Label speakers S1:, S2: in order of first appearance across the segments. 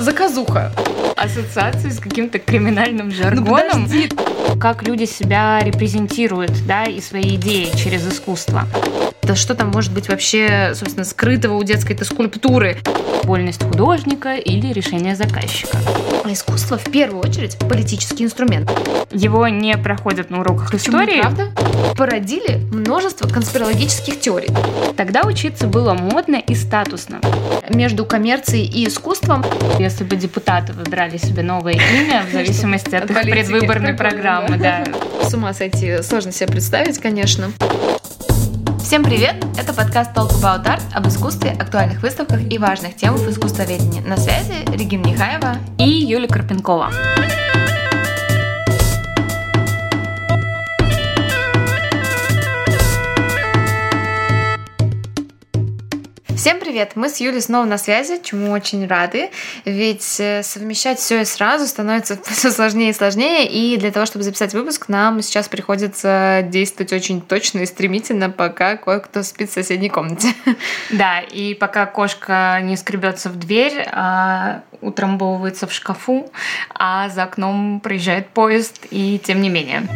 S1: заказуха.
S2: Ассоциации с каким-то криминальным жаргоном.
S1: Ну,
S2: как люди себя репрезентируют, да, и свои идеи через искусство.
S1: Да что там может быть вообще, собственно, скрытого у детской-то скульптуры?
S2: Вольность художника или решение заказчика.
S1: А искусство в первую очередь политический инструмент.
S2: Его не проходят на уроках истории.
S1: Почему, правда? Породили множество конспирологических теорий.
S2: Тогда учиться было модно и статусно.
S1: Между коммерцией и искусством.
S2: Если бы депутаты выбирали себе новое имя в зависимости от их предвыборной программы, да.
S1: С ума сойти, сложно себе представить, конечно. Всем привет! Это подкаст Talk About Art об искусстве, актуальных выставках и важных темах искусствоведения. На связи Регина Нехаева
S2: и Юлия Карпенкова.
S1: Всем привет! Мы с Юлей снова на связи, чему очень рады, ведь э, совмещать все и сразу становится все сложнее и сложнее, и для того, чтобы записать выпуск, нам сейчас приходится действовать очень точно и стремительно, пока кое-кто спит в соседней комнате.
S2: Да, и пока кошка не скребется в дверь, а утрамбовывается в шкафу, а за окном проезжает поезд, и тем не менее.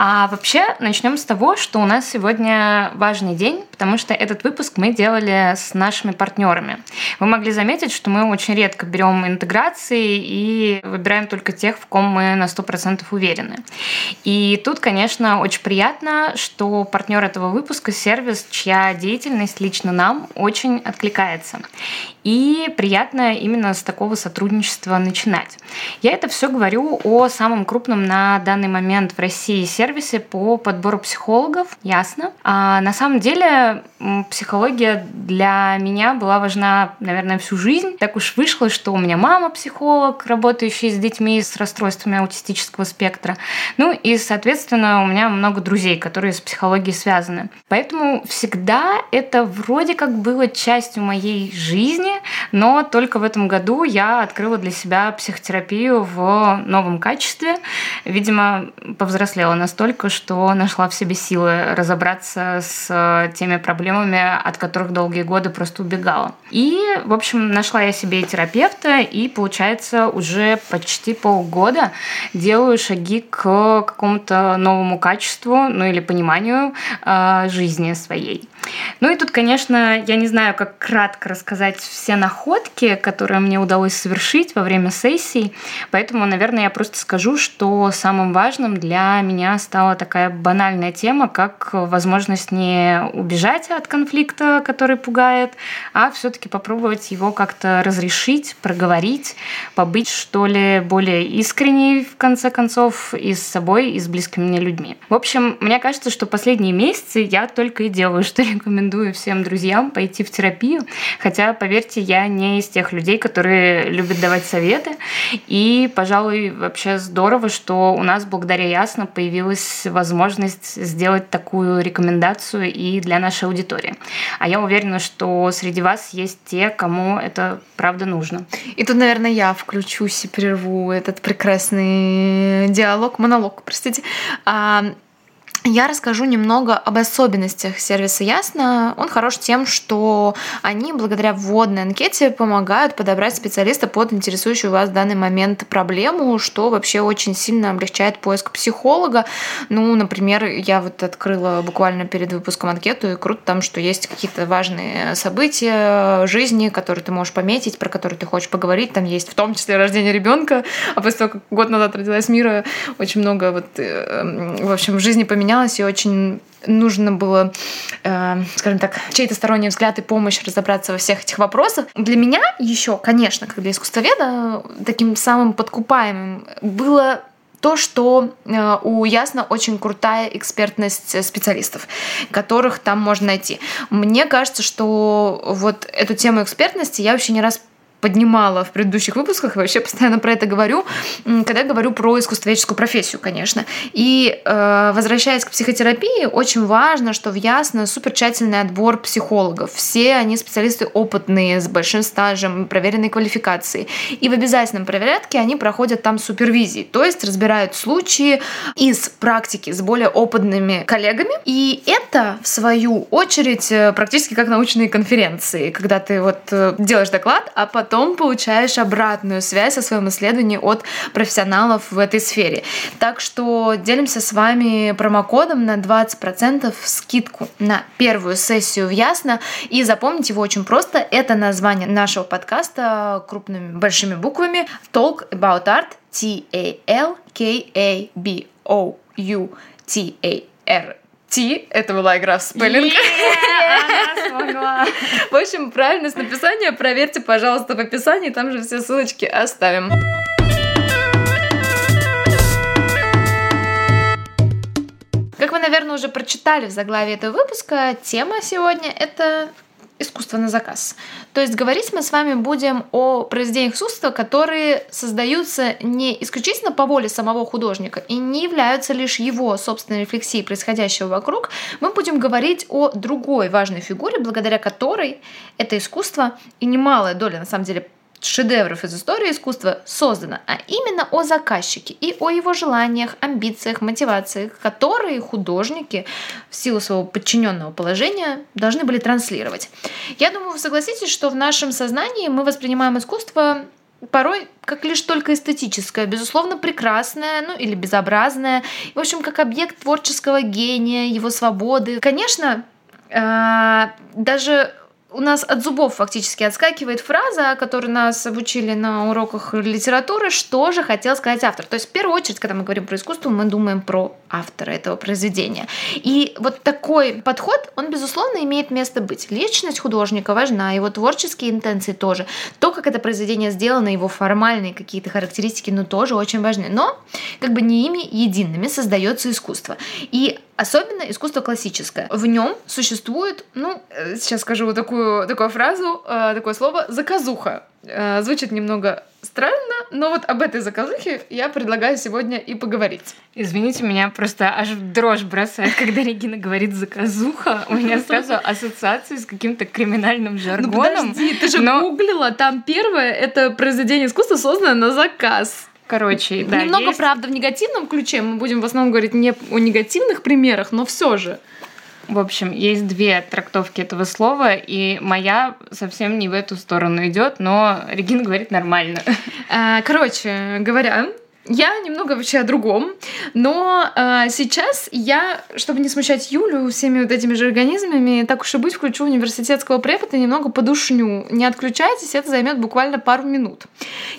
S2: А вообще начнем с того, что у нас сегодня важный день, потому что этот выпуск мы делали с нашими партнерами. Вы могли заметить, что мы очень редко берем интеграции и выбираем только тех, в ком мы на 100% уверены. И тут, конечно, очень приятно, что партнер этого выпуска — сервис, чья деятельность лично нам очень откликается. И приятно именно с такого сотрудничества начинать. Я это все говорю о самом крупном на данный момент в России сервисе по подбору психологов, ясно. А на самом деле психология для меня была важна, наверное, всю жизнь. Так уж вышло, что у меня мама психолог, работающий с детьми с расстройствами аутистического спектра. Ну и, соответственно, у меня много друзей, которые с психологией связаны. Поэтому всегда это вроде как было частью моей жизни, но только в этом году я открыла для себя психотерапию в новом качестве. Видимо, повзрослела настолько, что нашла в себе силы разобраться с теми проблемами, от которых долгие годы просто убегала. И, в общем, нашла я себе терапевта, и, получается, уже почти полгода делаю шаги к какому-то новому качеству, ну или пониманию э, жизни своей. Ну и тут, конечно, я не знаю, как кратко рассказать все находки, которые мне удалось совершить во время сессий, поэтому, наверное, я просто скажу, что самым важным для меня стала такая банальная тема, как возможность не убежать от конфликта, который пугает, а все-таки попробовать его как-то разрешить, проговорить, побыть, что ли, более искренней, в конце концов, и с собой, и с близкими мне людьми. В общем, мне кажется, что последние месяцы я только и делаю, что рекомендую всем друзьям пойти в терапию. Хотя, поверьте, я не из тех людей, которые любят давать советы. И, пожалуй, вообще здорово, что у нас благодаря Ясно появилась возможность сделать такую рекомендацию и для нашей аудитории. А я уверена, что среди вас есть те, кому это правда нужно.
S1: И тут, наверное, я включусь и прерву этот прекрасный диалог, монолог, простите. Я расскажу немного об особенностях сервиса Ясно. Он хорош тем, что они благодаря вводной анкете помогают подобрать специалиста под интересующую вас в данный момент проблему, что вообще очень сильно облегчает поиск психолога. Ну, например, я вот открыла буквально перед выпуском анкету, и круто там, что есть какие-то важные события жизни, которые ты можешь пометить, про которые ты хочешь поговорить. Там есть в том числе рождение ребенка, а после того, как год назад родилась Мира, очень много вот, э, в общем, в жизни поменялось менялась, и очень нужно было, э, скажем так, чей-то сторонний взгляд и помощь разобраться во всех этих вопросах. Для меня еще, конечно, как для искусствоведа, таким самым подкупаемым было то, что э, у Ясно очень крутая экспертность специалистов, которых там можно найти. Мне кажется, что вот эту тему экспертности я вообще не раз поднимала в предыдущих выпусках, и вообще постоянно про это говорю, когда говорю про искусствоведческую профессию, конечно. И э, возвращаясь к психотерапии, очень важно, что в Ясно супер тщательный отбор психологов. Все они специалисты опытные, с большим стажем, проверенной квалификацией. И в обязательном проверятке они проходят там супервизии, то есть разбирают случаи из практики с более опытными коллегами. И это, в свою очередь, э, практически как научные конференции, когда ты вот э, делаешь доклад, а потом потом получаешь обратную связь о своем исследовании от профессионалов в этой сфере. Так что делимся с вами промокодом на 20% скидку на первую сессию в Ясно. И запомните его очень просто. Это название нашего подкаста крупными большими буквами Talk About Art T-A-L-K-A-B-O-U-T-A-R T. Это была игра в спеллинг. В общем, правильность написания проверьте, пожалуйста, в описании. Там же все ссылочки оставим. Как вы, наверное, уже прочитали в заглавии этого выпуска, тема сегодня — это искусство на заказ. То есть говорить мы с вами будем о произведениях искусства, которые создаются не исключительно по воле самого художника и не являются лишь его собственной рефлексией происходящего вокруг. Мы будем говорить о другой важной фигуре, благодаря которой это искусство и немалая доля, на самом деле, шедевров из истории искусства создано, а именно о заказчике и о его желаниях, амбициях, мотивациях, которые художники в силу своего подчиненного положения должны были транслировать. Я думаю, вы согласитесь, что в нашем сознании мы воспринимаем искусство порой как лишь только эстетическое, безусловно, прекрасное, ну или безобразное, в общем, как объект творческого гения, его свободы. Конечно, э, даже у нас от зубов фактически отскакивает фраза, которую нас обучили на уроках литературы, что же хотел сказать автор. То есть, в первую очередь, когда мы говорим про искусство, мы думаем про автора этого произведения. И вот такой подход, он, безусловно, имеет место быть. Личность художника важна, его творческие интенции тоже. То, как это произведение сделано, его формальные какие-то характеристики, ну, тоже очень важны. Но, как бы не ими едиными создается искусство. И Особенно искусство классическое. В нем существует, ну, э, сейчас скажу вот такую, такую фразу, э, такое слово «заказуха». Э, звучит немного странно, но вот об этой заказухе я предлагаю сегодня и поговорить.
S2: Извините, меня просто аж дрожь бросает, когда Регина говорит «заказуха». У меня сразу ассоциации с каким-то криминальным ну, жаргоном. Ну
S1: подожди, ты же но... гуглила, там первое — это произведение искусства, созданное на заказ.
S2: Короче, да.
S1: Немного, есть... правда, в негативном ключе. Мы будем в основном говорить не о негативных примерах, но все же.
S2: В общем, есть две трактовки этого слова, и моя совсем не в эту сторону идет, но Регина говорит нормально.
S1: А, короче говоря, я немного вообще о другом, но э, сейчас я, чтобы не смущать Юлю всеми вот этими же организмами, так уж и быть, включу университетского препода и немного подушню. Не отключайтесь, это займет буквально пару минут.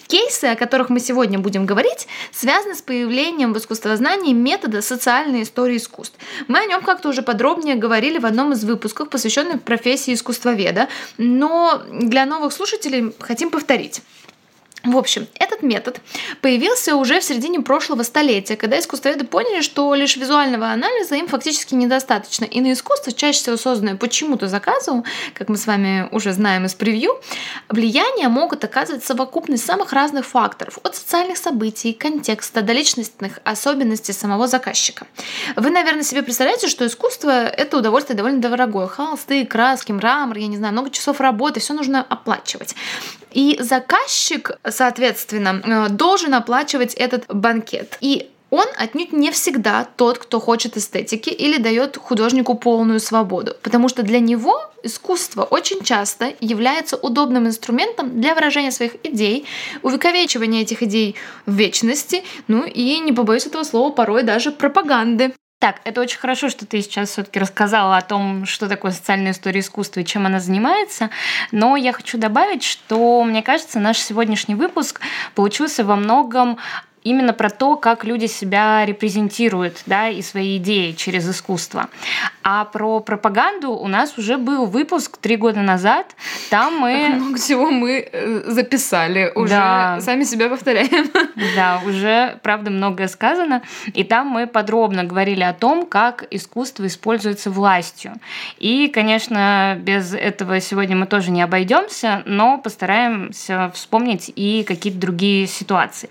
S1: Кейсы, о которых мы сегодня будем говорить, связаны с появлением в искусствознании метода социальной истории искусств. Мы о нем как-то уже подробнее говорили в одном из выпусков, посвященных профессии искусствоведа, но для новых слушателей хотим повторить. В общем, этот метод появился уже в середине прошлого столетия, когда искусствоведы поняли, что лишь визуального анализа им фактически недостаточно. И на искусство, чаще всего созданное почему-то заказу, как мы с вами уже знаем из превью, влияние могут оказывать совокупность самых разных факторов, от социальных событий, контекста до личностных особенностей самого заказчика. Вы, наверное, себе представляете, что искусство — это удовольствие довольно дорогое. Холсты, краски, мрамор, я не знаю, много часов работы, все нужно оплачивать. И заказчик, соответственно, э, должен оплачивать этот банкет. И он отнюдь не всегда тот, кто хочет эстетики или дает художнику полную свободу, потому что для него искусство очень часто является удобным инструментом для выражения своих идей, увековечивания этих идей в вечности, ну и, не побоюсь этого слова, порой даже пропаганды.
S2: Так, это очень хорошо, что ты сейчас все-таки рассказала о том, что такое социальная история искусства и чем она занимается. Но я хочу добавить, что, мне кажется, наш сегодняшний выпуск получился во многом именно про то, как люди себя репрезентируют, да, и свои идеи через искусство. А про пропаганду у нас уже был выпуск три года назад. Там мы...
S1: Много всего мы э, записали, уже да. сами себя повторяем.
S2: Да, уже, правда, многое сказано. И там мы подробно говорили о том, как искусство используется властью. И, конечно, без этого сегодня мы тоже не обойдемся, но постараемся вспомнить и какие-то другие ситуации.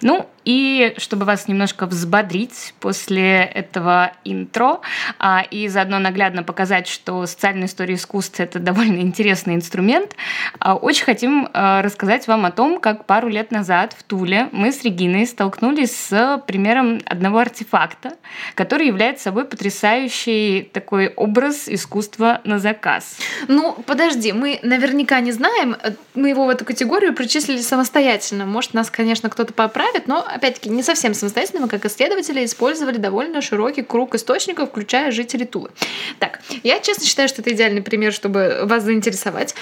S2: Ну, и чтобы вас немножко взбодрить после этого интро а, и заодно наглядно показать, что социальная история искусства — это довольно интересный инструмент, а, очень хотим а, рассказать вам о том, как пару лет назад в Туле мы с Региной столкнулись с примером одного артефакта, который является собой потрясающий такой образ искусства на заказ.
S1: Ну, подожди, мы наверняка не знаем, мы его в эту категорию причислили самостоятельно. Может, нас, конечно, кто-то поправит, но опять-таки, не совсем самостоятельно, мы как исследователи использовали довольно широкий круг источников, включая жителей Тулы. Так, я честно считаю, что это идеальный пример, чтобы вас заинтересовать.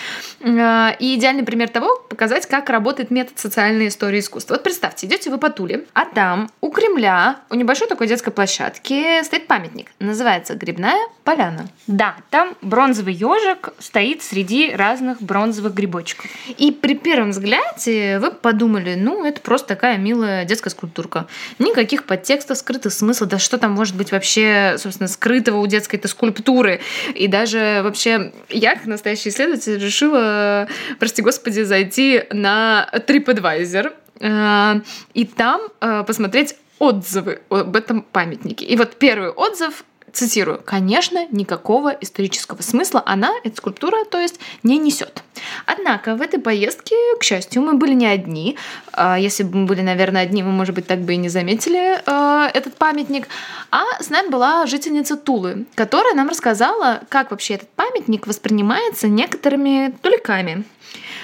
S1: А, и идеальный пример того, показать, как работает метод социальной истории искусства. Вот представьте, идете вы по Туле, а там у Кремля, у небольшой такой детской площадки стоит памятник. Называется Грибная поляна.
S2: Да, там бронзовый ежик стоит среди разных бронзовых грибочков.
S1: И при первом взгляде вы подумали, ну, это просто такая милая детская детская скульптурка. Никаких подтекстов, скрытых смыслов, да что там может быть вообще, собственно, скрытого у детской-то скульптуры. И даже вообще я, как настоящий исследователь, решила, прости господи, зайти на TripAdvisor э, и там э, посмотреть отзывы об этом памятнике. И вот первый отзыв цитирую, конечно, никакого исторического смысла она, эта скульптура, то есть, не несет. Однако в этой поездке, к счастью, мы были не одни. А, если бы мы были, наверное, одни, мы, может быть, так бы и не заметили а, этот памятник. А с нами была жительница Тулы, которая нам рассказала, как вообще этот памятник воспринимается некоторыми туликами.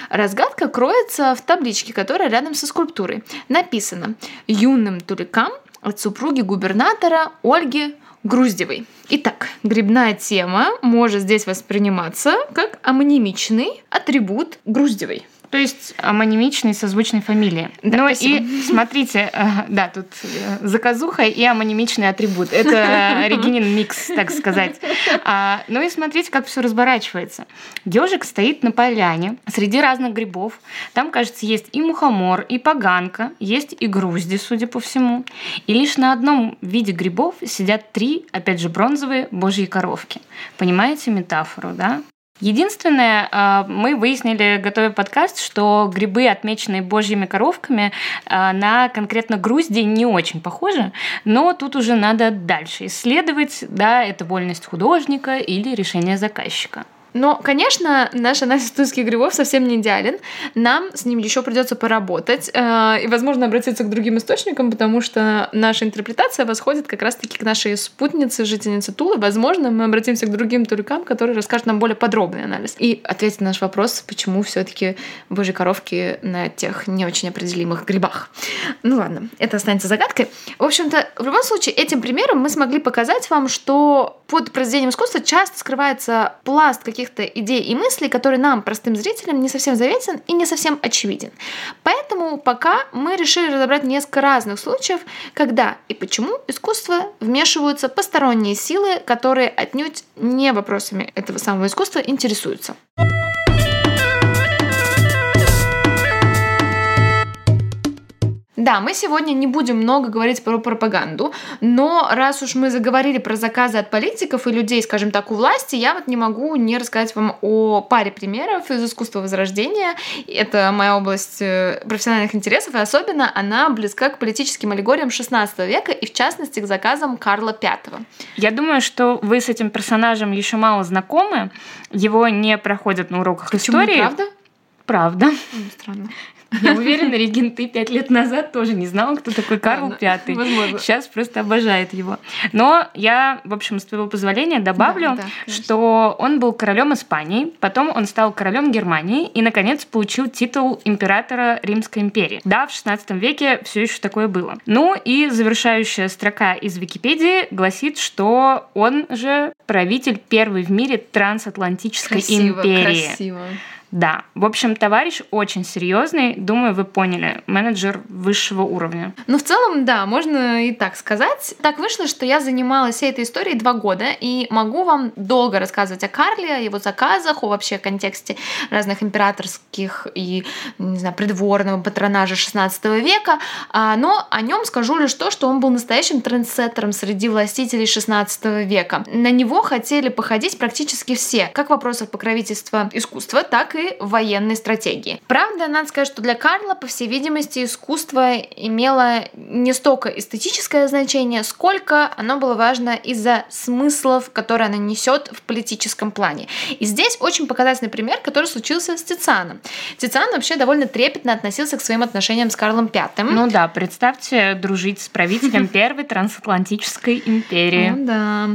S1: Разгадка кроется в табличке, которая рядом со скульптурой. Написано «Юным туликам от супруги губернатора Ольги Груздевой. Итак, грибная тема может здесь восприниматься как амонимичный атрибут Груздевой.
S2: То есть амонимичный созвучной фамилии. Да, ну спасибо. и смотрите, э, да, тут э, заказуха и амонимичный атрибут. Это Регинин микс, так сказать. А, ну и смотрите, как все разворачивается. Ежик стоит на поляне среди разных грибов. Там, кажется, есть и мухомор, и поганка, есть и грузди, судя по всему. И лишь на одном виде грибов сидят три, опять же, бронзовые божьи коровки. Понимаете метафору, да? Единственное, а, мы выяснили, готовя подкаст, что грибы, отмеченные божьими коровками, а, на конкретно Грузди не очень похожи, но тут уже надо дальше исследовать, да, это вольность художника или решение заказчика.
S1: Но, конечно, наш анализ тульских грибов совсем не идеален. Нам с ним еще придется поработать э, и, возможно, обратиться к другим источникам, потому что наша интерпретация восходит как раз-таки к нашей спутнице, жительнице Тулы. Возможно, мы обратимся к другим туликам, которые расскажут нам более подробный анализ и ответят на наш вопрос, почему все-таки божьи коровки на тех не очень определимых грибах. Ну ладно, это останется загадкой. В общем-то, в любом случае, этим примером мы смогли показать вам, что под произведением искусства часто скрывается пласт каких каких-то идей и мыслей, которые нам, простым зрителям, не совсем заветен и не совсем очевиден. Поэтому пока мы решили разобрать несколько разных случаев, когда и почему искусство вмешиваются посторонние силы, которые отнюдь не вопросами этого самого искусства интересуются. Да, мы сегодня не будем много говорить про пропаганду, но раз уж мы заговорили про заказы от политиков и людей, скажем так, у власти, я вот не могу не рассказать вам о паре примеров из искусства Возрождения. Это моя область э, профессиональных интересов, и особенно она близка к политическим аллегориям 16 века и, в частности, к заказам Карла V.
S2: Я думаю, что вы с этим персонажем еще мало знакомы. Его не проходят на уроках Почему, истории.
S1: Правда?
S2: Правда.
S1: Странно.
S2: Я уверена, Регин, ты пять лет назад тоже не знала, кто такой Карл Пятый. Сейчас просто обожает его. Но я, в общем, с твоего позволения добавлю, да, да, что он был королем Испании, потом он стал королем Германии и, наконец, получил титул императора Римской империи. Да, в 16 веке все еще такое было. Ну и завершающая строка из Википедии гласит, что он же правитель первый в мире трансатлантической
S1: красиво,
S2: империи.
S1: Красиво.
S2: Да, в общем, товарищ очень серьезный, думаю, вы поняли, менеджер высшего уровня.
S1: Ну, в целом, да, можно и так сказать. Так вышло, что я занималась всей этой историей два года, и могу вам долго рассказывать о Карле, о его заказах, о вообще контексте разных императорских и, не знаю, придворного патронажа 16 века, а, но о нем скажу лишь то, что он был настоящим трендсеттером среди властителей 16 века. На него хотели походить практически все, как в вопросах покровительства искусства, так и и военной стратегии. Правда, надо сказать, что для Карла, по всей видимости, искусство имело не столько эстетическое значение, сколько оно было важно из-за смыслов, которые оно несет в политическом плане. И здесь очень показательный пример, который случился с Тицианом. Тициан вообще довольно трепетно относился к своим отношениям с Карлом V.
S2: Ну да, представьте дружить с правителем первой трансатлантической империи.
S1: Ну да.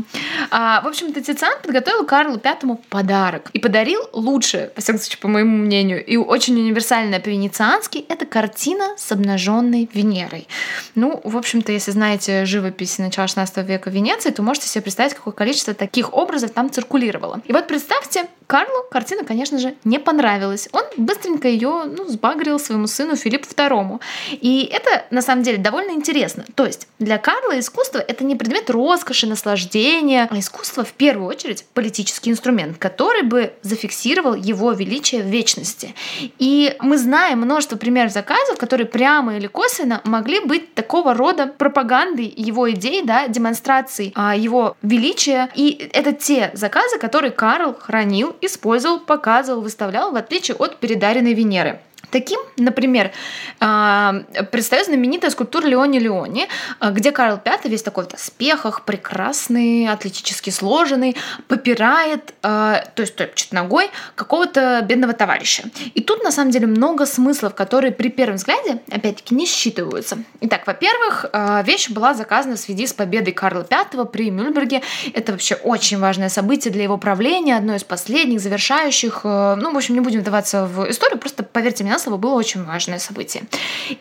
S1: А, в общем-то, Тициан подготовил Карлу V подарок и подарил лучшее, по всяком случае, по моему мнению, и очень универсальная по-венециански, это картина с обнаженной Венерой. Ну, в общем-то, если знаете живопись начала 16 века Венеции, то можете себе представить, какое количество таких образов там циркулировало. И вот представьте, Карлу картина, конечно же, не понравилась. Он быстренько ее ну, сбагрил своему сыну Филиппу II. И это, на самом деле, довольно интересно. То есть для Карла искусство — это не предмет роскоши, наслаждения, а искусство в первую очередь политический инструмент, который бы зафиксировал его величие в вечности. И мы знаем множество примеров заказов, которые прямо или косвенно могли быть такого рода пропагандой его идей, да, демонстрацией а, его величия. И это те заказы, которые Карл хранил использовал, показывал, выставлял, в отличие от передаренной Венеры. Таким, например, а, предстает знаменитая скульптура Леони Леони, а, где Карл V весь такой в доспехах, прекрасный, атлетически сложенный, попирает, а, то есть топчет ногой какого-то бедного товарища. И тут на самом деле много смыслов, которые при первом взгляде, опять-таки, не считываются. Итак, во-первых, вещь была заказана в связи с победой Карла V при Мюльберге. Это вообще очень важное событие для его правления, одно из последних, завершающих. Ну, в общем, не будем вдаваться в историю, просто поверьте мне Маслова было очень важное событие.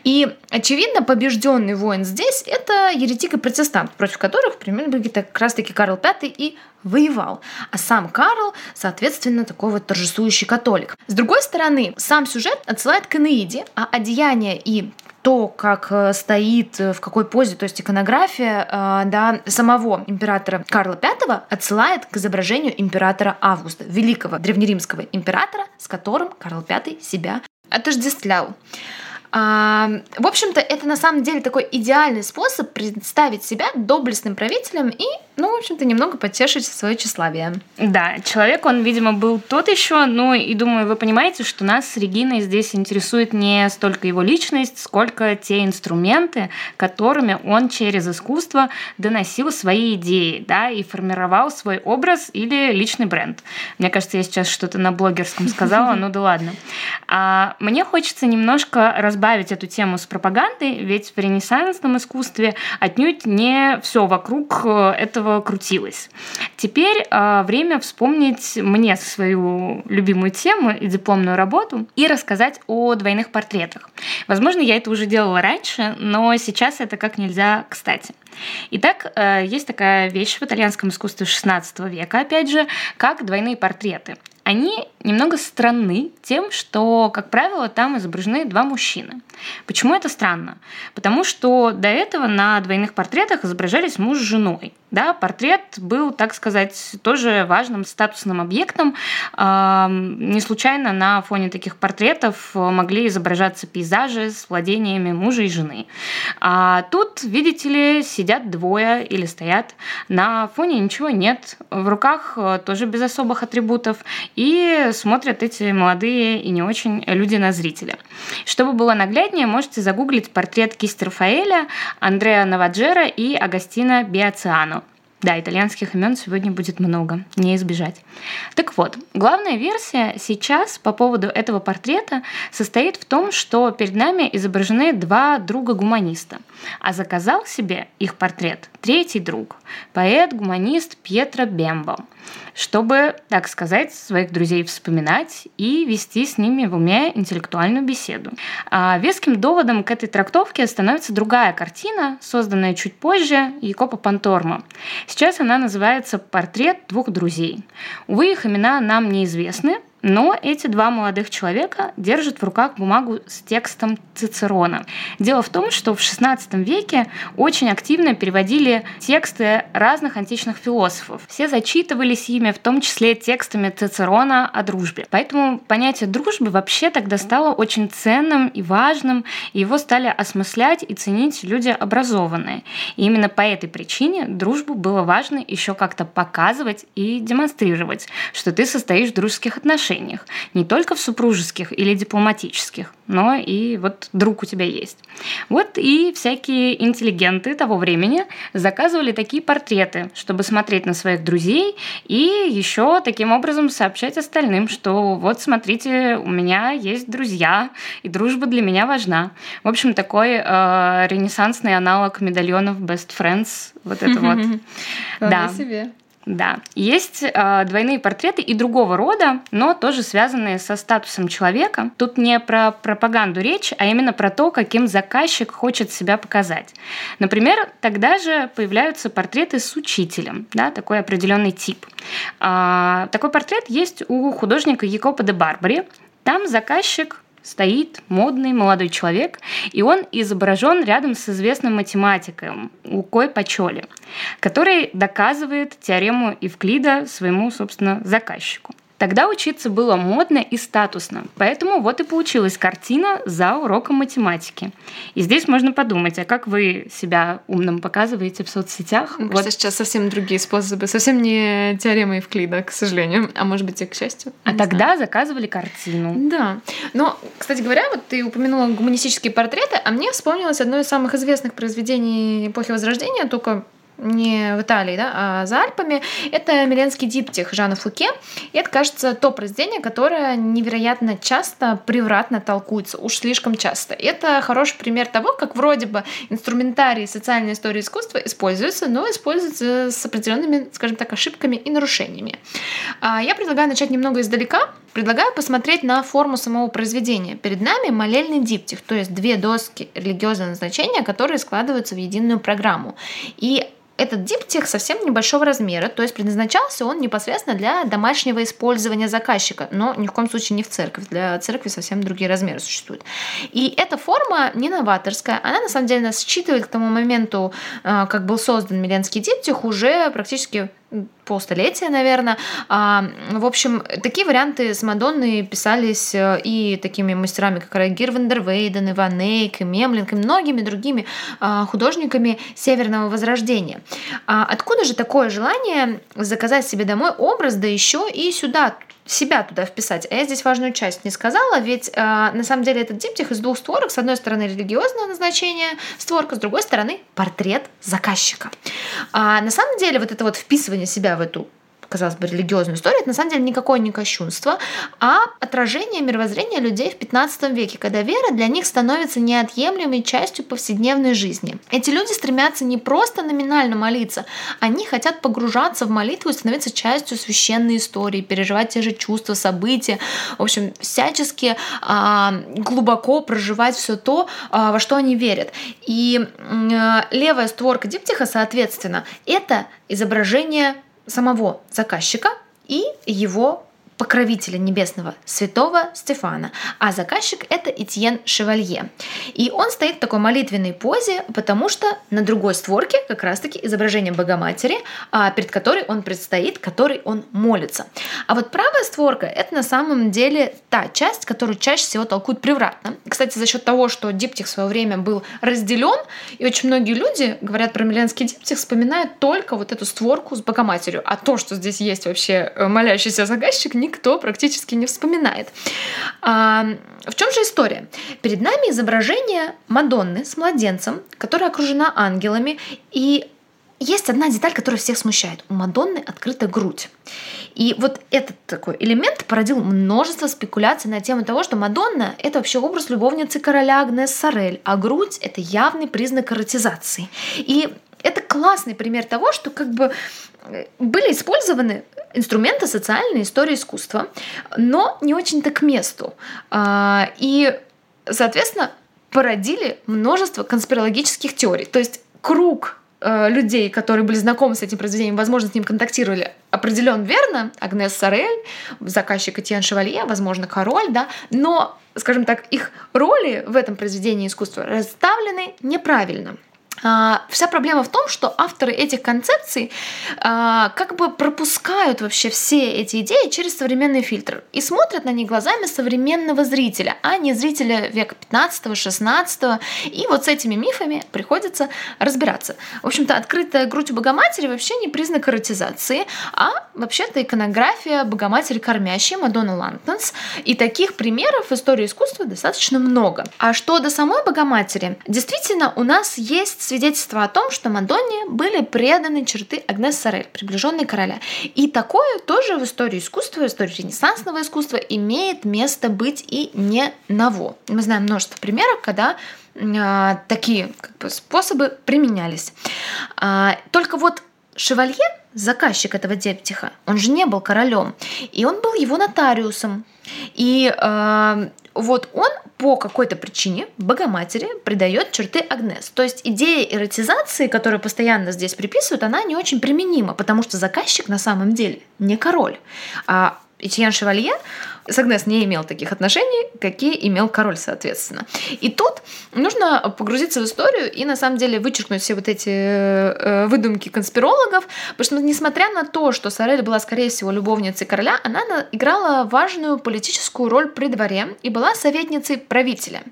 S1: И, очевидно, побежденный воин здесь – это еретик и протестант, против которых, примерно, как раз-таки Карл V и воевал. А сам Карл, соответственно, такой вот торжествующий католик. С другой стороны, сам сюжет отсылает к Энеиде, а одеяние и то, как э, стоит, э, в какой позе, то есть иконография э, да, самого императора Карла V отсылает к изображению императора Августа, великого древнеримского императора, с которым Карл V себя отождествлял. А, в общем-то, это на самом деле такой идеальный способ представить себя доблестным правителем и, ну, в общем-то, немного потешить свое тщеславие.
S2: Да, человек, он, видимо, был тот еще, ну, и думаю, вы понимаете, что нас с Региной здесь интересует не столько его личность, сколько те инструменты, которыми он через искусство доносил свои идеи, да, и формировал свой образ или личный бренд. Мне кажется, я сейчас что-то на блогерском сказала, ну да ладно. А мне хочется немножко разбавить эту тему с пропагандой, ведь в ренессансном искусстве отнюдь не все вокруг э, этого крутилось. Теперь э, время вспомнить мне свою любимую тему и дипломную работу и рассказать о двойных портретах. Возможно, я это уже делала раньше, но сейчас это как нельзя кстати. Итак, э, есть такая вещь в итальянском искусстве XVI века, опять же, как двойные портреты они немного странны тем, что, как правило, там изображены два мужчины. Почему это странно? Потому что до этого на двойных портретах изображались муж с женой. Да, портрет был, так сказать, тоже важным статусным объектом. Не случайно на фоне таких портретов могли изображаться пейзажи с владениями мужа и жены. А тут, видите ли, сидят двое или стоят. На фоне ничего нет. В руках э, тоже без особых атрибутов. И смотрят эти молодые и не очень люди на зрителя. Чтобы было нагляднее, можете загуглить портрет кисти Рафаэля, Андреа Наваджера и Агастина Биациано. Да, итальянских имен сегодня будет много, не избежать. Так вот, главная версия сейчас по поводу этого портрета состоит в том, что перед нами изображены два друга-гуманиста, а заказал себе их портрет третий друг, поэт-гуманист Пьетро Бембо чтобы, так сказать, своих друзей вспоминать и вести с ними в уме интеллектуальную беседу. А веским доводом к этой трактовке становится другая картина, созданная чуть позже Якопа Панторма. Сейчас она называется «Портрет двух друзей». Увы, их имена нам неизвестны, Но эти два молодых человека держат в руках бумагу с текстом Цицерона. Дело в том, что в XVI веке очень активно переводили тексты разных античных философов. Все зачитывались ими, в том числе текстами Цицерона о дружбе. Поэтому понятие дружбы вообще тогда стало очень ценным и важным, и его стали осмыслять и ценить люди образованные. И именно по этой причине дружбу было важно еще как-то показывать и демонстрировать, что ты состоишь в дружеских отношениях, не только в супружеских или дипломатических, но и вот друг у тебя есть. Вот и всякие интеллигенты того времени заказывали такие портреты, чтобы смотреть на своих друзей и еще таким образом сообщать остальным, что вот смотрите, у меня есть друзья, и дружба для меня важна. В общем, такой э, ренессансный аналог медальонов Best Friends, вот это вот.
S1: Да. себе.
S2: Да, есть э, двойные портреты и другого рода, но тоже связанные со статусом человека. Тут не про пропаганду речь, а именно про то, каким заказчик хочет себя показать. Например, тогда же появляются портреты с учителем, да, такой определенный тип. Э, такой портрет есть у художника Якопа де Барбари. Там заказчик стоит модный молодой человек, и он изображен рядом с известным математиком Укой Пачоли, который доказывает теорему Евклида своему, собственно, заказчику. Тогда учиться было модно и статусно, поэтому вот и получилась картина за уроком математики. И здесь можно подумать, а как вы себя умным показываете в соцсетях?
S1: Ну, вот. сейчас совсем другие способы, совсем не теорема Евклида, к сожалению, а может быть и к счастью.
S2: А тогда знаю. заказывали картину.
S1: Да. Но, кстати говоря, вот ты упомянула гуманистические портреты, а мне вспомнилось одно из самых известных произведений эпохи Возрождения, только не в Италии, да, а за Альпами, это Миленский диптих Жана Фуке. И это, кажется, то произведение, которое невероятно часто превратно толкуется, уж слишком часто. И это хороший пример того, как вроде бы инструментарий социальной истории искусства используется, но используется с определенными, скажем так, ошибками и нарушениями. А я предлагаю начать немного издалека, Предлагаю посмотреть на форму самого произведения. Перед нами молельный диптих, то есть две доски религиозного назначения, которые складываются в единую программу. И этот диптих совсем небольшого размера, то есть предназначался он непосредственно для домашнего использования заказчика, но ни в коем случае не в церковь. Для церкви совсем другие размеры существуют. И эта форма не новаторская, она на самом деле нас считывает к тому моменту, э, как был создан Миленский диптих, уже практически полстолетия, наверное. А, в общем, такие варианты с Мадонной писались э, и такими мастерами, как Райгир Вандервейден, Иван Эйк, и Мемлинг, и многими другими а, художниками Северного Возрождения. А откуда же такое желание заказать себе домой образ, да еще и сюда себя туда вписать. А я здесь важную часть не сказала, ведь э, на самом деле этот диптих из двух створок. С одной стороны религиозное назначение створка, с другой стороны портрет заказчика. А на самом деле вот это вот вписывание себя в эту казалось бы, религиозную историю, это на самом деле никакое не кощунство, а отражение мировоззрения людей в 15 веке, когда вера для них становится неотъемлемой частью повседневной жизни. Эти люди стремятся не просто номинально молиться, они хотят погружаться в молитву и становиться частью священной истории, переживать те же чувства, события, в общем, всячески а, глубоко проживать все то, а, во что они верят. И а, левая створка диптиха, соответственно, это изображение самого заказчика и его покровителя небесного, святого Стефана, а заказчик это Этьен Шевалье. И он стоит в такой молитвенной позе, потому что на другой створке как раз-таки изображение Богоматери, а, перед которой он предстоит, которой он молится. А вот правая створка это на самом деле та часть, которую чаще всего толкуют превратно. Кстати, за счет того, что диптих в свое время был разделен, и очень многие люди говорят про Миленский диптих, вспоминают только вот эту створку с Богоматерью, а то, что здесь есть вообще э, молящийся заказчик, никто практически не вспоминает. А, в чем же история? Перед нами изображение Мадонны с младенцем, которая окружена ангелами, и есть одна деталь, которая всех смущает. У Мадонны открыта грудь. И вот этот такой элемент породил множество спекуляций на тему того, что Мадонна — это вообще образ любовницы короля Агнес Сорель, а грудь — это явный признак эротизации. И это классный пример того, что как бы э, были использованы инструменты социальной истории искусства, но не очень-то к месту. А, и, соответственно, породили множество конспирологических теорий. То есть круг э, людей, которые были знакомы с этим произведением, возможно, с ним контактировали, определен верно. Агнес Сорель, заказчик Этьен Шевалье, возможно, король, да, но, скажем так, их роли в этом произведении искусства расставлены неправильно. А, вся проблема в том, что авторы этих концепций а, как бы пропускают вообще все эти идеи через современный фильтр и смотрят на них глазами современного зрителя, а не зрителя века 15-16. И вот с этими мифами приходится разбираться. В общем-то, открытая грудь у Богоматери вообще не признак эротизации, а вообще-то иконография Богоматери кормящей Мадонны Лантонс. И таких примеров в истории искусства достаточно много. А что до самой Богоматери? Действительно, у нас есть свидетельство о том, что Мадонне были преданы черты Агнес Сорель, приближенной короля. И такое тоже в истории искусства, в истории ренессансного искусства имеет место быть и не ново. Мы знаем множество примеров, когда э, такие как бы, способы применялись. А, только вот Шевалье, заказчик этого дептиха, он же не был королем, и он был его нотариусом. И э, вот он по какой-то причине Богоматери придает черты Агнес. То есть идея эротизации, которую постоянно здесь приписывают, она не очень применима, потому что заказчик на самом деле не король. А Этьен Шевалье с Агнес не имел таких отношений, какие имел король, соответственно. И тут нужно погрузиться в историю и, на самом деле, вычеркнуть все вот эти э, выдумки конспирологов, потому что, несмотря на то, что Сорель была, скорее всего, любовницей короля, она играла важную политическую роль при дворе и была советницей правителя.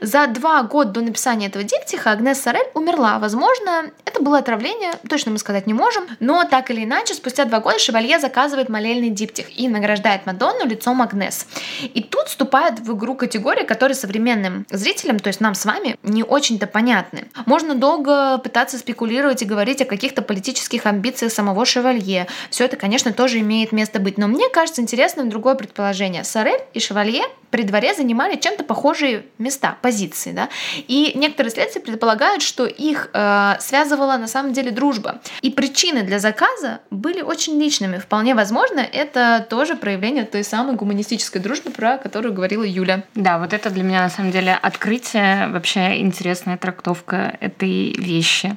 S1: За два года до написания этого диптиха Агнес Сорель умерла. Возможно, это было отравление, точно мы сказать не можем, но так или иначе, спустя два года Шевалье заказывает молельный диптих и награждает Мадонну лицом Агнес Агнес. И тут вступает в игру категории, которые современным зрителям, то есть нам с вами, не очень-то понятны. Можно долго пытаться спекулировать и говорить о каких-то политических амбициях самого Шевалье. Все это, конечно, тоже имеет место быть. Но мне кажется интересным другое предположение. Сорель и Шевалье при дворе занимали чем-то похожие места, позиции, да, и некоторые следствия предполагают, что их э, связывала на самом деле дружба. И причины для заказа были очень личными. Вполне возможно, это тоже проявление той самой гуманистической дружбы, про которую говорила Юля.
S2: Да, вот это для меня на самом деле открытие, вообще интересная трактовка этой вещи,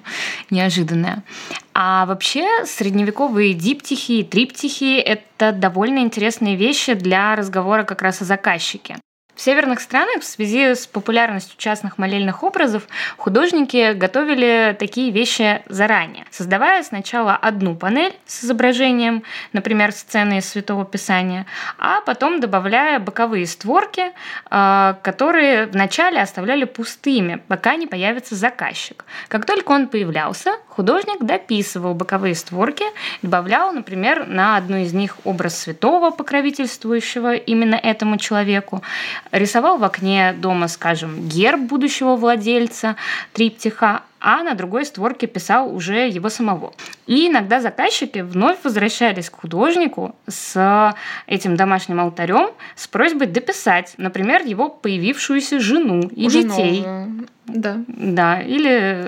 S2: неожиданная. А вообще средневековые диптихи и триптихи — это довольно интересные вещи для разговора как раз о заказчике. В северных странах в связи с популярностью частных молельных образов художники готовили такие вещи заранее, создавая сначала одну панель с изображением, например, сцены из Святого Писания, а потом добавляя боковые створки, а, которые вначале оставляли пустыми, пока не появится заказчик. Как только он появлялся, художник дописывал боковые створки, добавлял, например, на одну из них образ святого, покровительствующего именно этому человеку, рисовал в окне дома, скажем, герб будущего владельца триптиха, а на другой створке писал уже его самого. И иногда заказчики вновь возвращались к художнику с этим домашним алтарем с просьбой дописать, например, его появившуюся жену и уже детей. Новую.
S1: Да.
S2: Да, или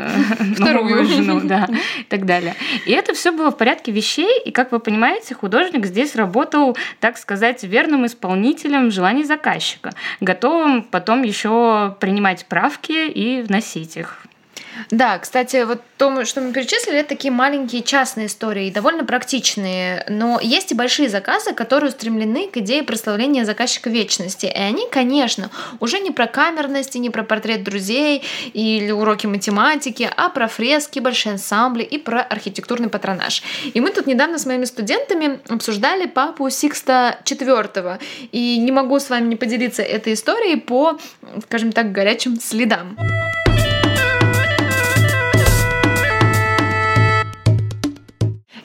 S2: вторую жену, да, и так далее. И это все было в порядке вещей, и, как вы понимаете, художник здесь работал, так сказать, верным исполнителем желаний заказчика, готовым потом еще принимать правки и вносить их.
S1: Да, кстати, вот то, что мы перечислили, это такие маленькие частные истории, довольно практичные. Но есть и большие заказы, которые устремлены к идее прославления заказчика вечности. И они, конечно, уже не про камерность, и не про портрет друзей или уроки математики, а про фрески, большие ансамбли и про архитектурный патронаж. И мы тут недавно с моими студентами обсуждали папу Сикста IV. И не могу с вами не поделиться этой историей по, скажем так, горячим следам.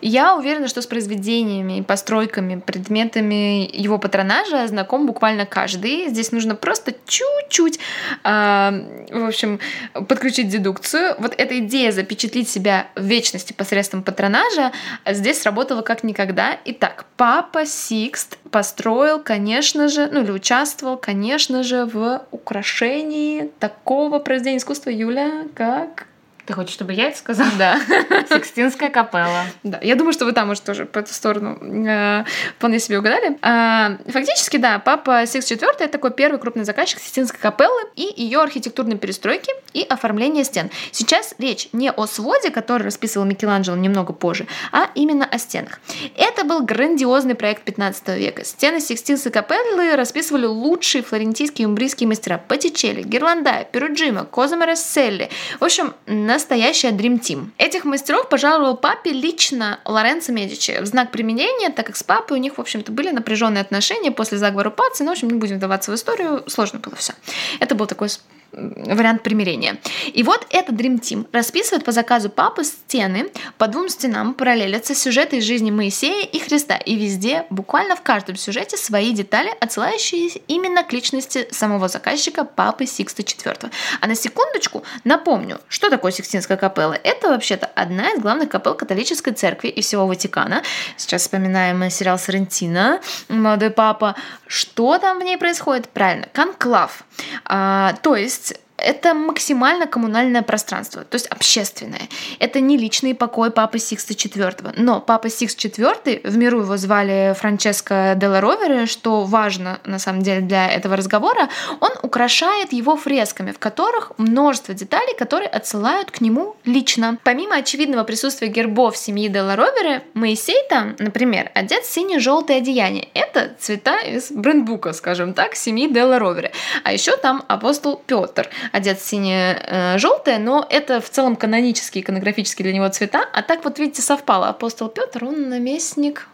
S1: Я уверена, что с произведениями, постройками, предметами его патронажа знаком буквально каждый. Здесь нужно просто чуть-чуть, э, в общем, подключить дедукцию. Вот эта идея запечатлить себя в вечности посредством патронажа здесь сработала как никогда. Итак, папа Сикст построил, конечно же, ну или участвовал, конечно же, в украшении такого произведения искусства Юля, как
S2: Ты хочешь, чтобы я это сказала?
S1: Да.
S2: Сикстинская капелла.
S1: Да, я думаю, что вы там, может, тоже по эту сторону э, вполне себе угадали. А, фактически, да, папа Сикст IV — это такой первый крупный заказчик Сикстинской капеллы и ее архитектурной перестройки и оформления стен. Сейчас речь не о своде, который расписывал Микеланджело немного позже, а именно о стенах. Это был грандиозный проект 15 века. Стены Сикстинской капеллы расписывали лучшие флорентийские и умбрийские мастера Боттичелли, Гирландайо, Перуджино, Козимо Росселли. В общем, настоящая Dream Team. Этих мастеров пожаловал папе лично Лоренцо Медичи в знак применения, так как с папой у них, в общем-то, были напряженные отношения после заговора Паци, но, в общем, не будем вдаваться в историю, сложно было все. Это был такой вариант примирения. И вот этот Dream Team расписывает по заказу папы стены, по двум стенам параллелятся сюжеты из жизни Моисея и Христа, и везде, буквально в каждом сюжете, свои детали, отсылающие именно к личности самого заказчика папы Сикста IV. А на секундочку напомню, что такое Сикстинская капелла. Это вообще-то одна из главных капелл католической церкви и всего Ватикана. Сейчас вспоминаем сериал Соррентино «Молодой папа». Что там в ней происходит? Правильно, конклав. А, то есть это максимально коммунальное пространство, то есть общественное. Это не личные покои папы Сикста IV. Но папа Сикст IV, в миру его звали Франческо Делла Ровере, что важно на самом деле для этого разговора, он украшает его фресками, в которых множество деталей, которые отсылают к нему лично. Помимо очевидного присутствия гербов семьи Делла Ровере, Моисей там, например, одет в сине-желтое одеяние. Это цвета из брендбука, скажем так, семьи Делла Ровере. А еще там апостол Петр – одет в сине-желтое, но это в целом канонические, иконографические для него цвета. А так вот, видите, совпало. Апостол Петр, он наместник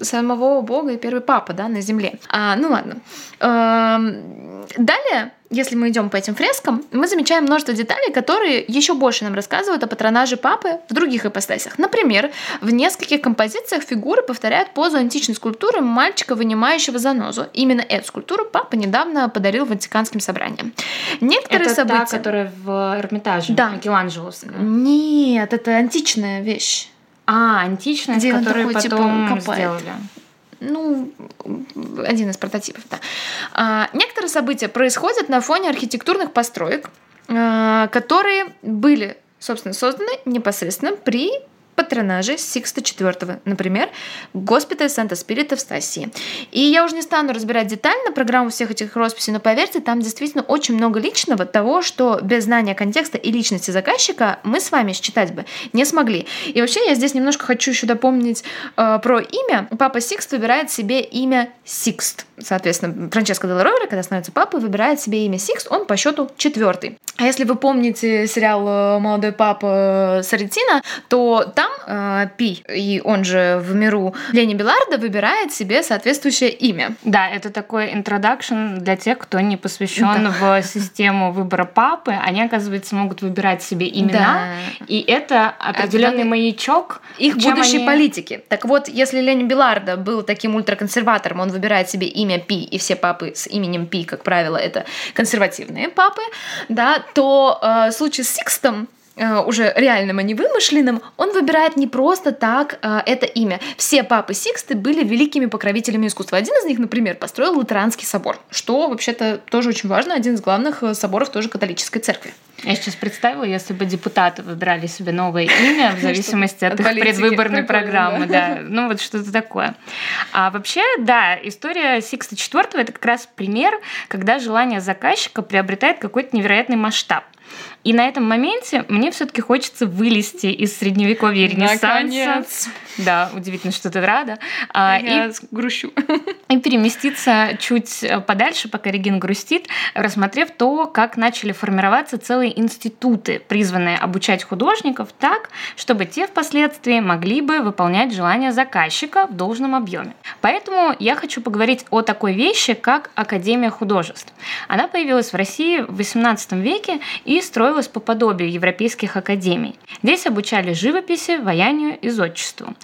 S1: самого Бога и первый папа да, на земле. А, ну ладно. Эм, далее если мы идем по этим фрескам, мы замечаем множество деталей, которые еще больше нам рассказывают о патронаже папы в других ипостасях. Например, в нескольких композициях фигуры повторяют позу античной скульптуры мальчика, вынимающего занозу. Именно эту скульптуру папа недавно подарил Ватиканским собраниям.
S2: Некоторые это события... та, которая в Эрмитаже,
S1: да. Микеланджеловская. Нет, это античная вещь.
S2: А, античная, Где которую такой, потом типа, сделали.
S1: Ну, один из прототипов, да. А, некоторые события происходят на фоне архитектурных построек, а, которые были, собственно, созданы непосредственно при патронаже Сикста IV, например, госпиталь Санта-Спирита в Стасии. И я уже не стану разбирать детально программу всех этих росписей, но поверьте, там действительно очень много личного того, что без знания контекста и личности заказчика мы с вами считать бы не смогли. И вообще я здесь немножко хочу еще дополнить э, про имя. Папа Сикст выбирает себе имя Сикст. Соответственно, Франческо Делла Ровере, когда становится папой, выбирает себе имя Сикст, он по счету четвертый. А если вы помните сериал э, «Молодой папа» Соррентино, то там там э, Пий, он же в миру Ленни Белардо выбирает себе соответствующее имя.
S2: Да, это такой introduction для тех, кто не посвящен да. в систему выбора папы. Они, оказывается, могут выбирать себе имена, да. и это определенный маячок
S1: их будущей они... политики. Так вот, если Лени Беларда был таким ультраконсерватором, он выбирает себе имя Пи, и все папы с именем Пи, как правило, это консервативные папы, да, то э, в случае с Сикстом уже реальным, а не вымышленным, он выбирает не просто так э, это имя. Все папы Сиксты были великими покровителями искусства. Один из них, например, построил Лутеранский собор, что вообще-то тоже очень важно, один из главных э, соборов тоже католической церкви.
S2: Я сейчас представила, если бы депутаты выбирали себе новое имя в зависимости от их предвыборной программы, да, ну вот что-то такое. А вообще, да, история Сикста IV это как раз пример, когда желание заказчика приобретает какой-то невероятный масштаб. И на этом моменте мне все-таки хочется вылезти из средневековья и ренессанса. Наконец. Да, удивительно, что ты рада.
S1: А, Я и, грущу.
S2: И переместиться чуть подальше, пока Регин грустит, рассмотрев то, как начали формироваться целые институты, призванные обучать художников так, чтобы те впоследствии могли бы выполнять желания заказчика в должном объеме. Поэтому я хочу поговорить о такой вещи, как Академия художеств. Она появилась в России в XVIII веке и строилась по подобию европейских академий. Здесь обучали живописи, ваянию и зодчеству.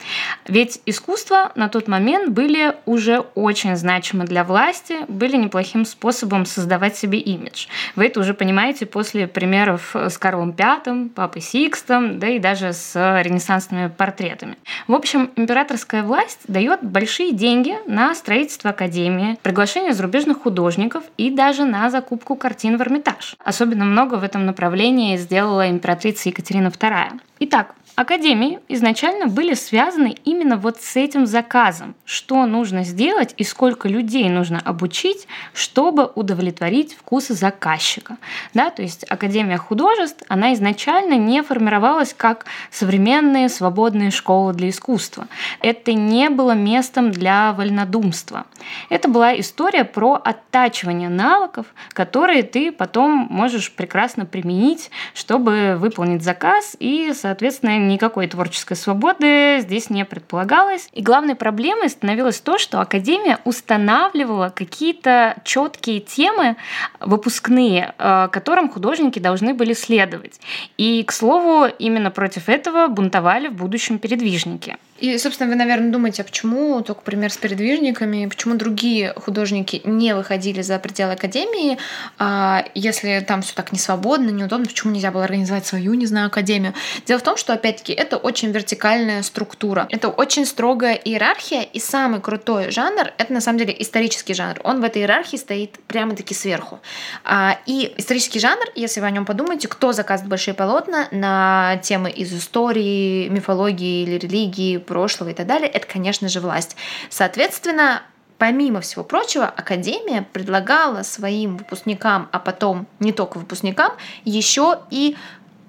S2: Ведь искусство на тот момент были уже очень значимы для власти, были неплохим способом создавать себе имидж. Вы это уже понимаете после примеров с Карлом V, Папой Сикстом, да и даже с ренессансными портретами. В общем, императорская власть дает большие деньги на строительство академии, приглашение зарубежных художников и даже на закупку картин в Эрмитаж. Особенно много в этом направлении сделала императрица Екатерина II. Итак, Академии изначально были связаны именно вот с этим заказом, что нужно сделать и сколько людей нужно обучить, чтобы удовлетворить вкусы заказчика. Да, то есть Академия художеств, она изначально не формировалась как современные свободные школы для искусства. Это не было местом для вольнодумства. Это была история про оттачивание навыков, которые ты потом можешь прекрасно применить, чтобы выполнить заказ и, соответственно, никакой творческой свободы здесь не предполагалось. И главной проблемой становилось то, что Академия устанавливала какие-то четкие темы выпускные, э, которым художники должны были следовать. И, к слову, именно против этого бунтовали в будущем передвижники.
S1: И, собственно, вы, наверное, думаете, а почему только пример с передвижниками, почему другие художники не выходили за пределы академии, а если там все так не свободно, неудобно, почему нельзя было организовать свою, не знаю, академию? Дело в том, что, опять-таки, это очень вертикальная структура, это очень строгая иерархия, и самый крутой жанр — это, на самом деле, исторический жанр. Он в этой иерархии стоит прямо-таки сверху. А, и исторический жанр, если вы о нем подумаете, кто заказывает большие полотна на темы из истории, мифологии или религии, прошлого и так далее, это, конечно же, власть. Соответственно, помимо всего прочего, Академия предлагала своим выпускникам, а потом не только выпускникам, еще и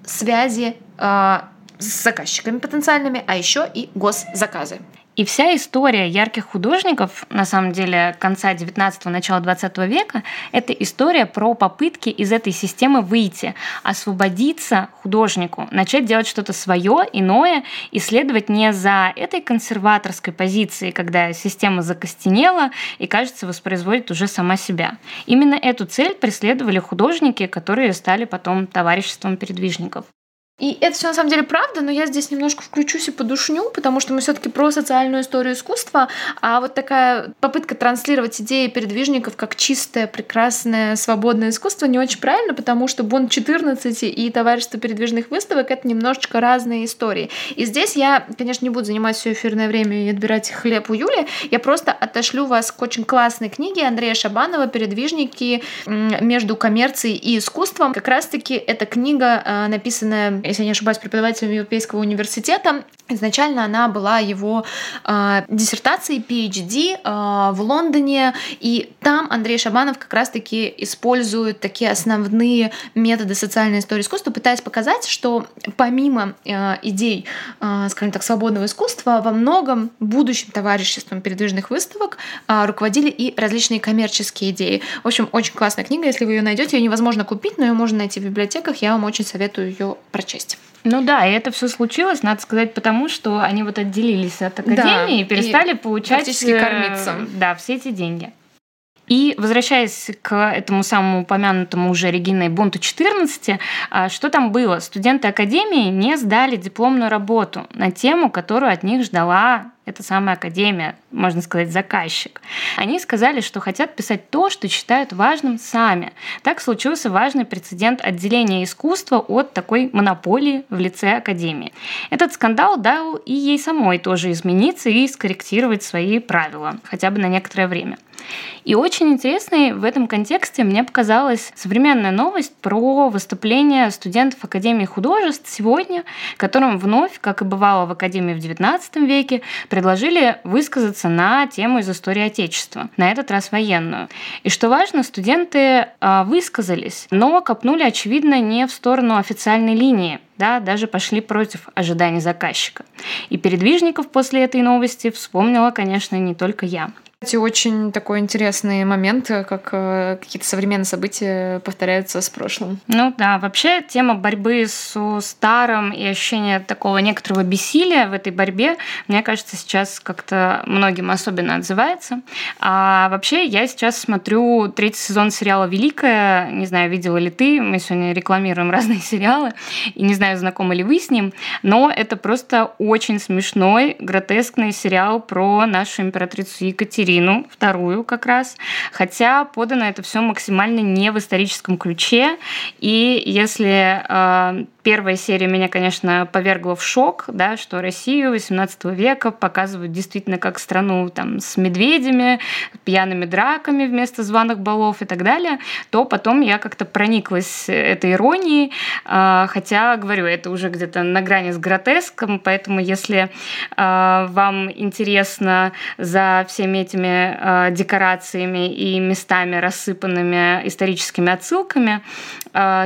S1: связи э, с заказчиками потенциальными, а еще и госзаказы.
S2: И вся история ярких художников, на самом деле, конца 19-го, начала 20 века, это история про попытки из этой системы выйти, освободиться художнику, начать делать что-то свое, иное, исследовать не за этой консерваторской позицией, когда система закостенела и, кажется, воспроизводит уже сама себя. Именно эту цель преследовали художники, которые стали потом товариществом передвижников.
S1: И это все на самом деле правда, но я здесь немножко включусь и подушню, потому что мы все-таки про социальную историю искусства, а вот такая попытка транслировать идеи передвижников как чистое, прекрасное, свободное искусство не очень правильно, потому что Бон 14 и Товарищество передвижных выставок — это немножечко разные истории. И здесь я, конечно, не буду занимать все эфирное время и отбирать хлеб у Юли, я просто отошлю вас к очень классной книге Андрея Шабанова «Передвижники между коммерцией и искусством». Как раз-таки эта книга, а, написанная если не ошибаюсь, преподавателем Европейского университета. Изначально она была его э, диссертацией PhD э, в Лондоне, и там Андрей Шабанов как раз-таки использует такие основные методы социальной истории искусства, пытаясь показать, что помимо э, идей, э, скажем так, свободного искусства, во многом будущим товариществом передвижных выставок э, руководили и различные коммерческие идеи. В общем, очень классная книга, если вы ее найдете, ее невозможно купить, но ее можно найти в библиотеках, я вам очень советую ее прочесть.
S2: Ну да, и это все случилось, надо сказать, потому что они вот отделились от академии да, и перестали и получать
S1: фактически э, кормиться.
S2: Да, все эти деньги. И возвращаясь к этому самому упомянутому уже Региной Бунту 14, а, что там было? Студенты Академии не сдали дипломную работу на тему, которую от них ждала эта самая Академия, можно сказать, заказчик. Они сказали, что хотят писать то, что считают важным сами. Так случился важный прецедент отделения искусства от такой монополии в лице Академии. Этот скандал дал и ей самой тоже измениться и скорректировать свои правила, хотя бы на некоторое время. И очень интересной в этом контексте мне показалась современная новость про выступление студентов Академии художеств сегодня, которым вновь, как и бывало в Академии в XIX веке, предложили высказаться на тему из истории Отечества, на этот раз военную. И что важно, студенты а, высказались, но копнули, очевидно, не в сторону официальной линии, да, даже пошли против ожиданий заказчика. И передвижников после этой новости вспомнила, конечно, не только я.
S1: Это очень такой интересный момент, как э, какие-то современные события повторяются с прошлым.
S2: Ну да, вообще тема борьбы с старым и ощущение такого некоторого бессилия в этой борьбе, мне кажется, сейчас как-то многим особенно отзывается. А вообще я сейчас смотрю третий сезон сериала «Великая». Не знаю, видела ли ты, мы сегодня рекламируем разные сериалы, и не знаю, знакомы ли вы с ним, но это просто очень смешной, гротескный сериал про нашу императрицу Екатерину Екатерину вторую как раз, хотя подано это все максимально не в историческом ключе, и если э, первая серия меня, конечно, повергла в шок, да, что Россию XVIII века показывают действительно как страну там, с медведями, пьяными драками вместо званых балов и так далее, то потом я как-то прониклась этой иронией, э, хотя, говорю, это уже где-то на грани с гротеском, поэтому если э, вам интересно за всеми этими э, декорациями и местами, рассыпанными историческими отсылками,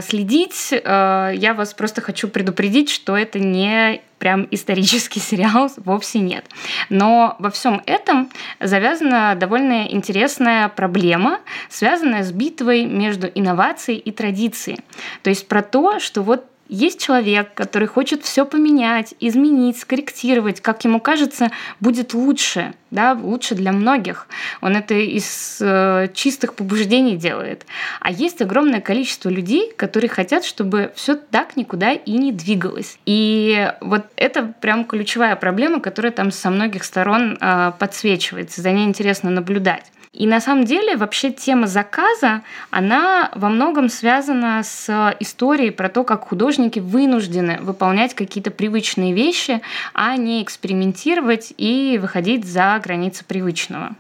S2: следить. Я вас просто хочу предупредить, что это не прям исторический сериал вовсе нет. Но во всем этом завязана довольно интересная проблема, связанная с битвой между инновацией и традицией. То есть про то, что вот есть человек, который хочет все поменять, изменить, скорректировать, как ему кажется, будет лучше, да, лучше для многих. Он это из э, чистых побуждений делает. А есть огромное количество людей, которые хотят, чтобы все так никуда и не двигалось. И вот это прям ключевая проблема, которая там со многих сторон э, подсвечивается. За ней интересно наблюдать. И на самом деле вообще тема заказа, она во многом связана с историей про то, как художники вынуждены выполнять какие-то привычные вещи, а не экспериментировать и выходить за границы привычного.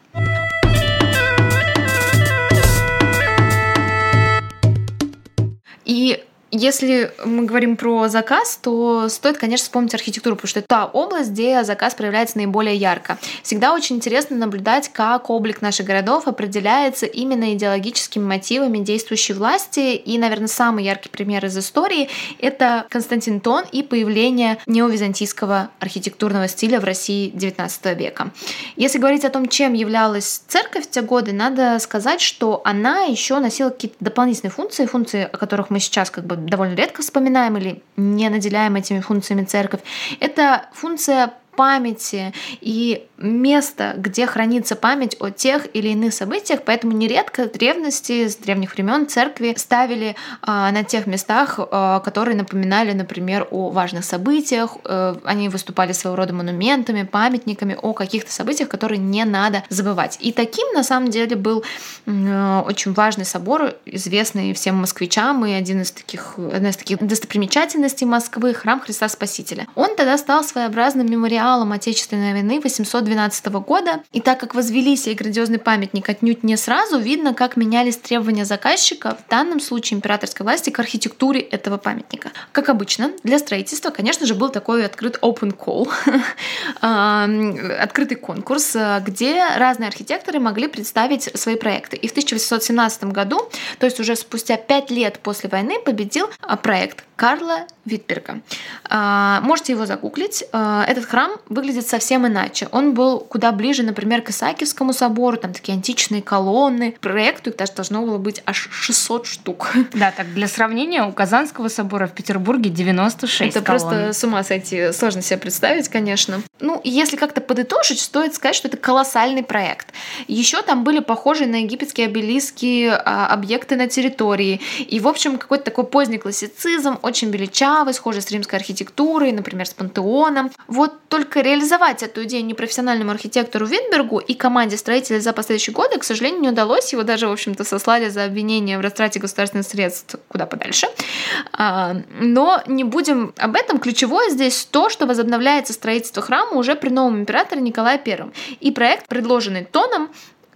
S1: И если мы говорим про заказ, то стоит, конечно, вспомнить архитектуру, потому что это та область, где заказ проявляется наиболее ярко. Всегда очень интересно наблюдать, как облик наших городов определяется именно идеологическими мотивами действующей власти. И, наверное, самый яркий пример из истории — это Константин Тон и появление неовизантийского архитектурного стиля в России XIX века. Если говорить о том, чем являлась церковь в те годы, надо сказать, что она еще носила какие-то дополнительные функции, функции, о которых мы сейчас как бы довольно редко вспоминаем или не наделяем этими функциями церковь, это функция памяти и место, где хранится память о тех или иных событиях, поэтому нередко древности, с древних времен церкви ставили а, на тех местах, а, которые напоминали, например, о важных событиях, а, они выступали своего рода монументами, памятниками о каких-то событиях, которые не надо забывать. И таким на самом деле был а, очень важный собор, известный всем москвичам и один из таких, одна из таких достопримечательностей Москвы, храм Христа Спасителя. Он тогда стал своеобразным мемориалом мемориалом Отечественной войны 812 года. И так как возвели сей грандиозный памятник отнюдь не сразу, видно, как менялись требования заказчика, в данном случае императорской власти, к архитектуре этого памятника. Как обычно, для строительства, конечно же, был такой открыт open call, открытый конкурс, где разные архитекторы могли представить свои проекты. И в 1817 году, то есть уже спустя пять лет после войны, победил а, проект Карла Витберга. А, можете его загуглить. А, этот храм выглядит совсем иначе. Он был куда ближе, например, к Исаакиевскому собору, там такие античные колонны. Проекту их даже должно было быть аж 600 штук.
S2: Да, так для сравнения, у Казанского собора в Петербурге 96
S1: Это колонн. просто с ума сойти, сложно себе представить, конечно. Ну, если как-то подытожить, стоит сказать, что это колоссальный проект. Еще там были похожие на египетские обелиски а, объекты на территории. И, в общем, какой-то такой поздний классицизм, очень величавый, схожий с римской архитектурой, например, с пантеоном. Вот только реализовать эту идею непрофессиональному архитектору Винбергу и команде строителей за последующие годы, к сожалению, не удалось. Его даже, в общем-то, сослали за обвинение в растрате государственных средств куда подальше. А, но не будем об этом. Ключевое здесь то, что возобновляется строительство храма уже при новом императоре Николае I. И проект, предложенный Тоном,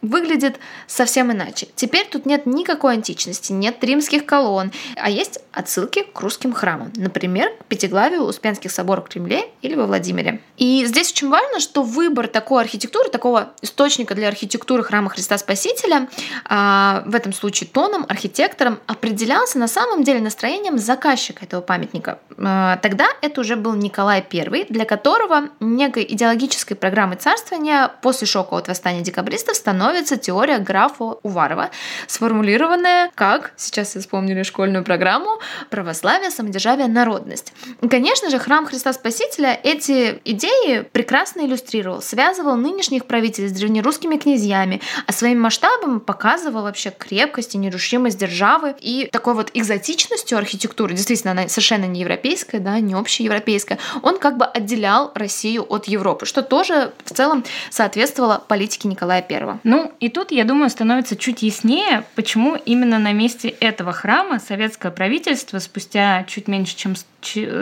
S1: выглядит совсем иначе. Теперь тут нет никакой античности, нет римских колонн, а есть отсылки к русским храмам. Например, к Пятиглавию Успенских соборов в Кремле или во Владимире. И здесь очень важно, что выбор такой архитектуры, такого источника для архитектуры храма Христа Спасителя, а, в этом случае тоном, архитектором, определялся на самом деле настроением заказчика этого памятника. А, тогда это уже был Николай I, для которого некой идеологической программой царствования после шока от восстания декабристов становится теория графа Уварова, сформулированная как, сейчас я вспомнили школьную программу, православие, самодержавие, народность. Конечно же, храм Христа Спасителя эти идеи прекрасно иллюстрировал, связывал нынешних правителей с древнерусскими князьями, а своим масштабом показывал вообще крепкость и нерушимость державы и такой вот экзотичностью архитектуры, действительно, она совершенно не европейская, да, не общеевропейская, он как бы отделял Россию от Европы, что тоже в целом соответствовало политике Николая I.
S2: Ну, и тут, я думаю, становится чуть яснее, почему именно на месте этого храма советское правительство спустя чуть меньше, чем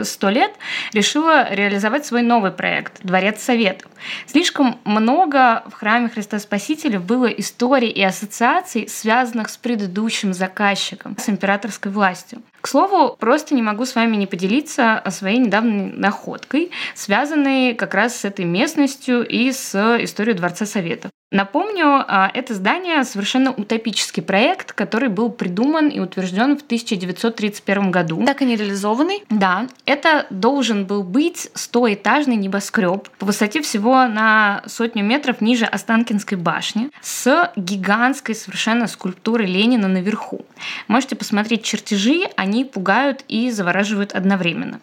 S2: сто лет решила реализовать свой новый проект – Дворец Советов. Слишком много в храме Христа Спасителя было историй и ассоциаций, связанных с предыдущим заказчиком, с императорской властью. К слову, просто не могу с вами не поделиться своей недавней находкой, связанной как раз с этой местностью и с историей Дворца Советов. Напомню, а, это здание совершенно утопический проект, который был придуман и утвержден в 1931 году.
S1: Так и не реализованный?
S2: Да. Это должен был быть стоэтажный небоскреб по высоте всего на сотню метров ниже Останкинской башни с гигантской совершенно скульптурой Ленина наверху. Можете посмотреть чертежи, они пугают и завораживают одновременно.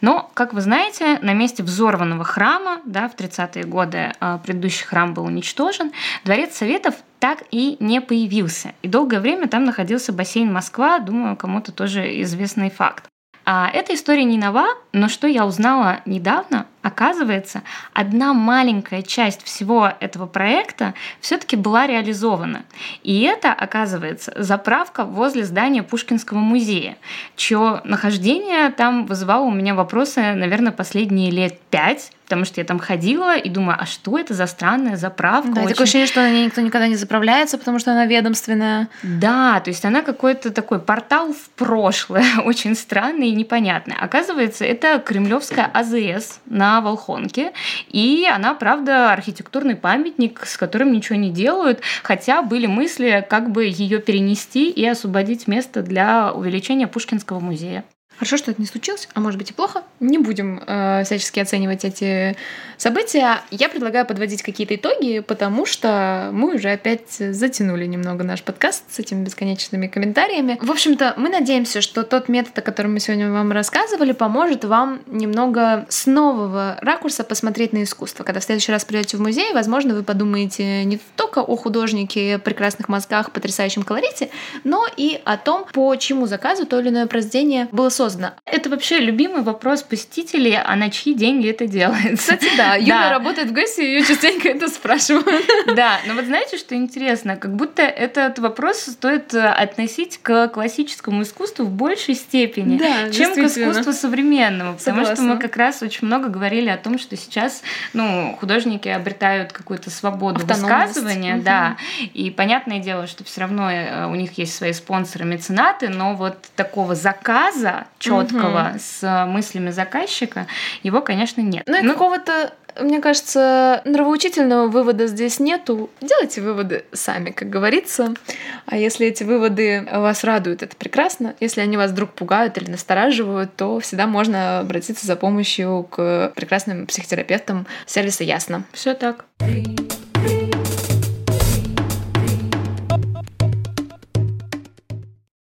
S2: Но, как вы знаете, на месте взорванного храма, да, в 30-е годы а, предыдущий храм был уничтожен, дворец Советов так и не появился. И долгое время там находился бассейн Москва, думаю, кому-то тоже известный факт. А эта история не нова, но что я узнала недавно, оказывается, одна маленькая часть всего этого проекта все-таки была реализована. И это, оказывается, заправка возле здания Пушкинского музея, чье нахождение там вызывало у меня вопросы, наверное, последние лет пять, потому что я там ходила и думаю, а что это за странная заправка?
S1: Да, Очень... такое ощущение, что на ней никто никогда не заправляется, потому что она ведомственная.
S2: Да, то есть она какой-то такой портал в прошлое, очень странный и непонятный. Оказывается, это кремлевская АЗС на Волхонке, и она, правда, архитектурный памятник, с которым ничего не делают, хотя были мысли, как бы ее перенести и освободить место для увеличения Пушкинского музея.
S1: Хорошо, что это не случилось, а может быть и плохо. Не будем э, всячески оценивать эти события. Я предлагаю подводить какие-то итоги, потому что мы уже опять затянули немного наш подкаст с этими бесконечными комментариями. В общем-то, мы надеемся, что тот метод, о котором мы сегодня вам рассказывали, поможет вам немного с нового ракурса посмотреть на искусство. Когда в следующий раз придете в музей, возможно, вы подумаете не только о художнике, прекрасных мозгах, потрясающем колорите, но и о том, по чьему заказу то или иное произведение было создано поздно.
S2: Это вообще любимый вопрос посетителей, а на чьи деньги это делается?
S1: Кстати, да, Юля работает в ГЭСе, ее частенько это спрашивают.
S2: Да, но вот знаете, что интересно? Как будто этот вопрос стоит э, относить к классическому искусству в большей степени, чем к искусству современному. Потому что мы как раз очень много говорили о том, что сейчас ну, художники обретают какую-то свободу высказывания, да. И понятное дело, что все равно э, у них есть свои спонсоры, меценаты, но вот такого заказа четкого угу. с мыслями заказчика, его, конечно, нет.
S1: Ну и ну, какого-то мне кажется, нравоучительного вывода здесь нету. Делайте выводы сами, как говорится. А если эти выводы вас радуют, это прекрасно. Если они вас вдруг пугают или настораживают, то всегда можно обратиться за помощью к прекрасным психотерапевтам сервиса «Ясно».
S2: Все так. Three.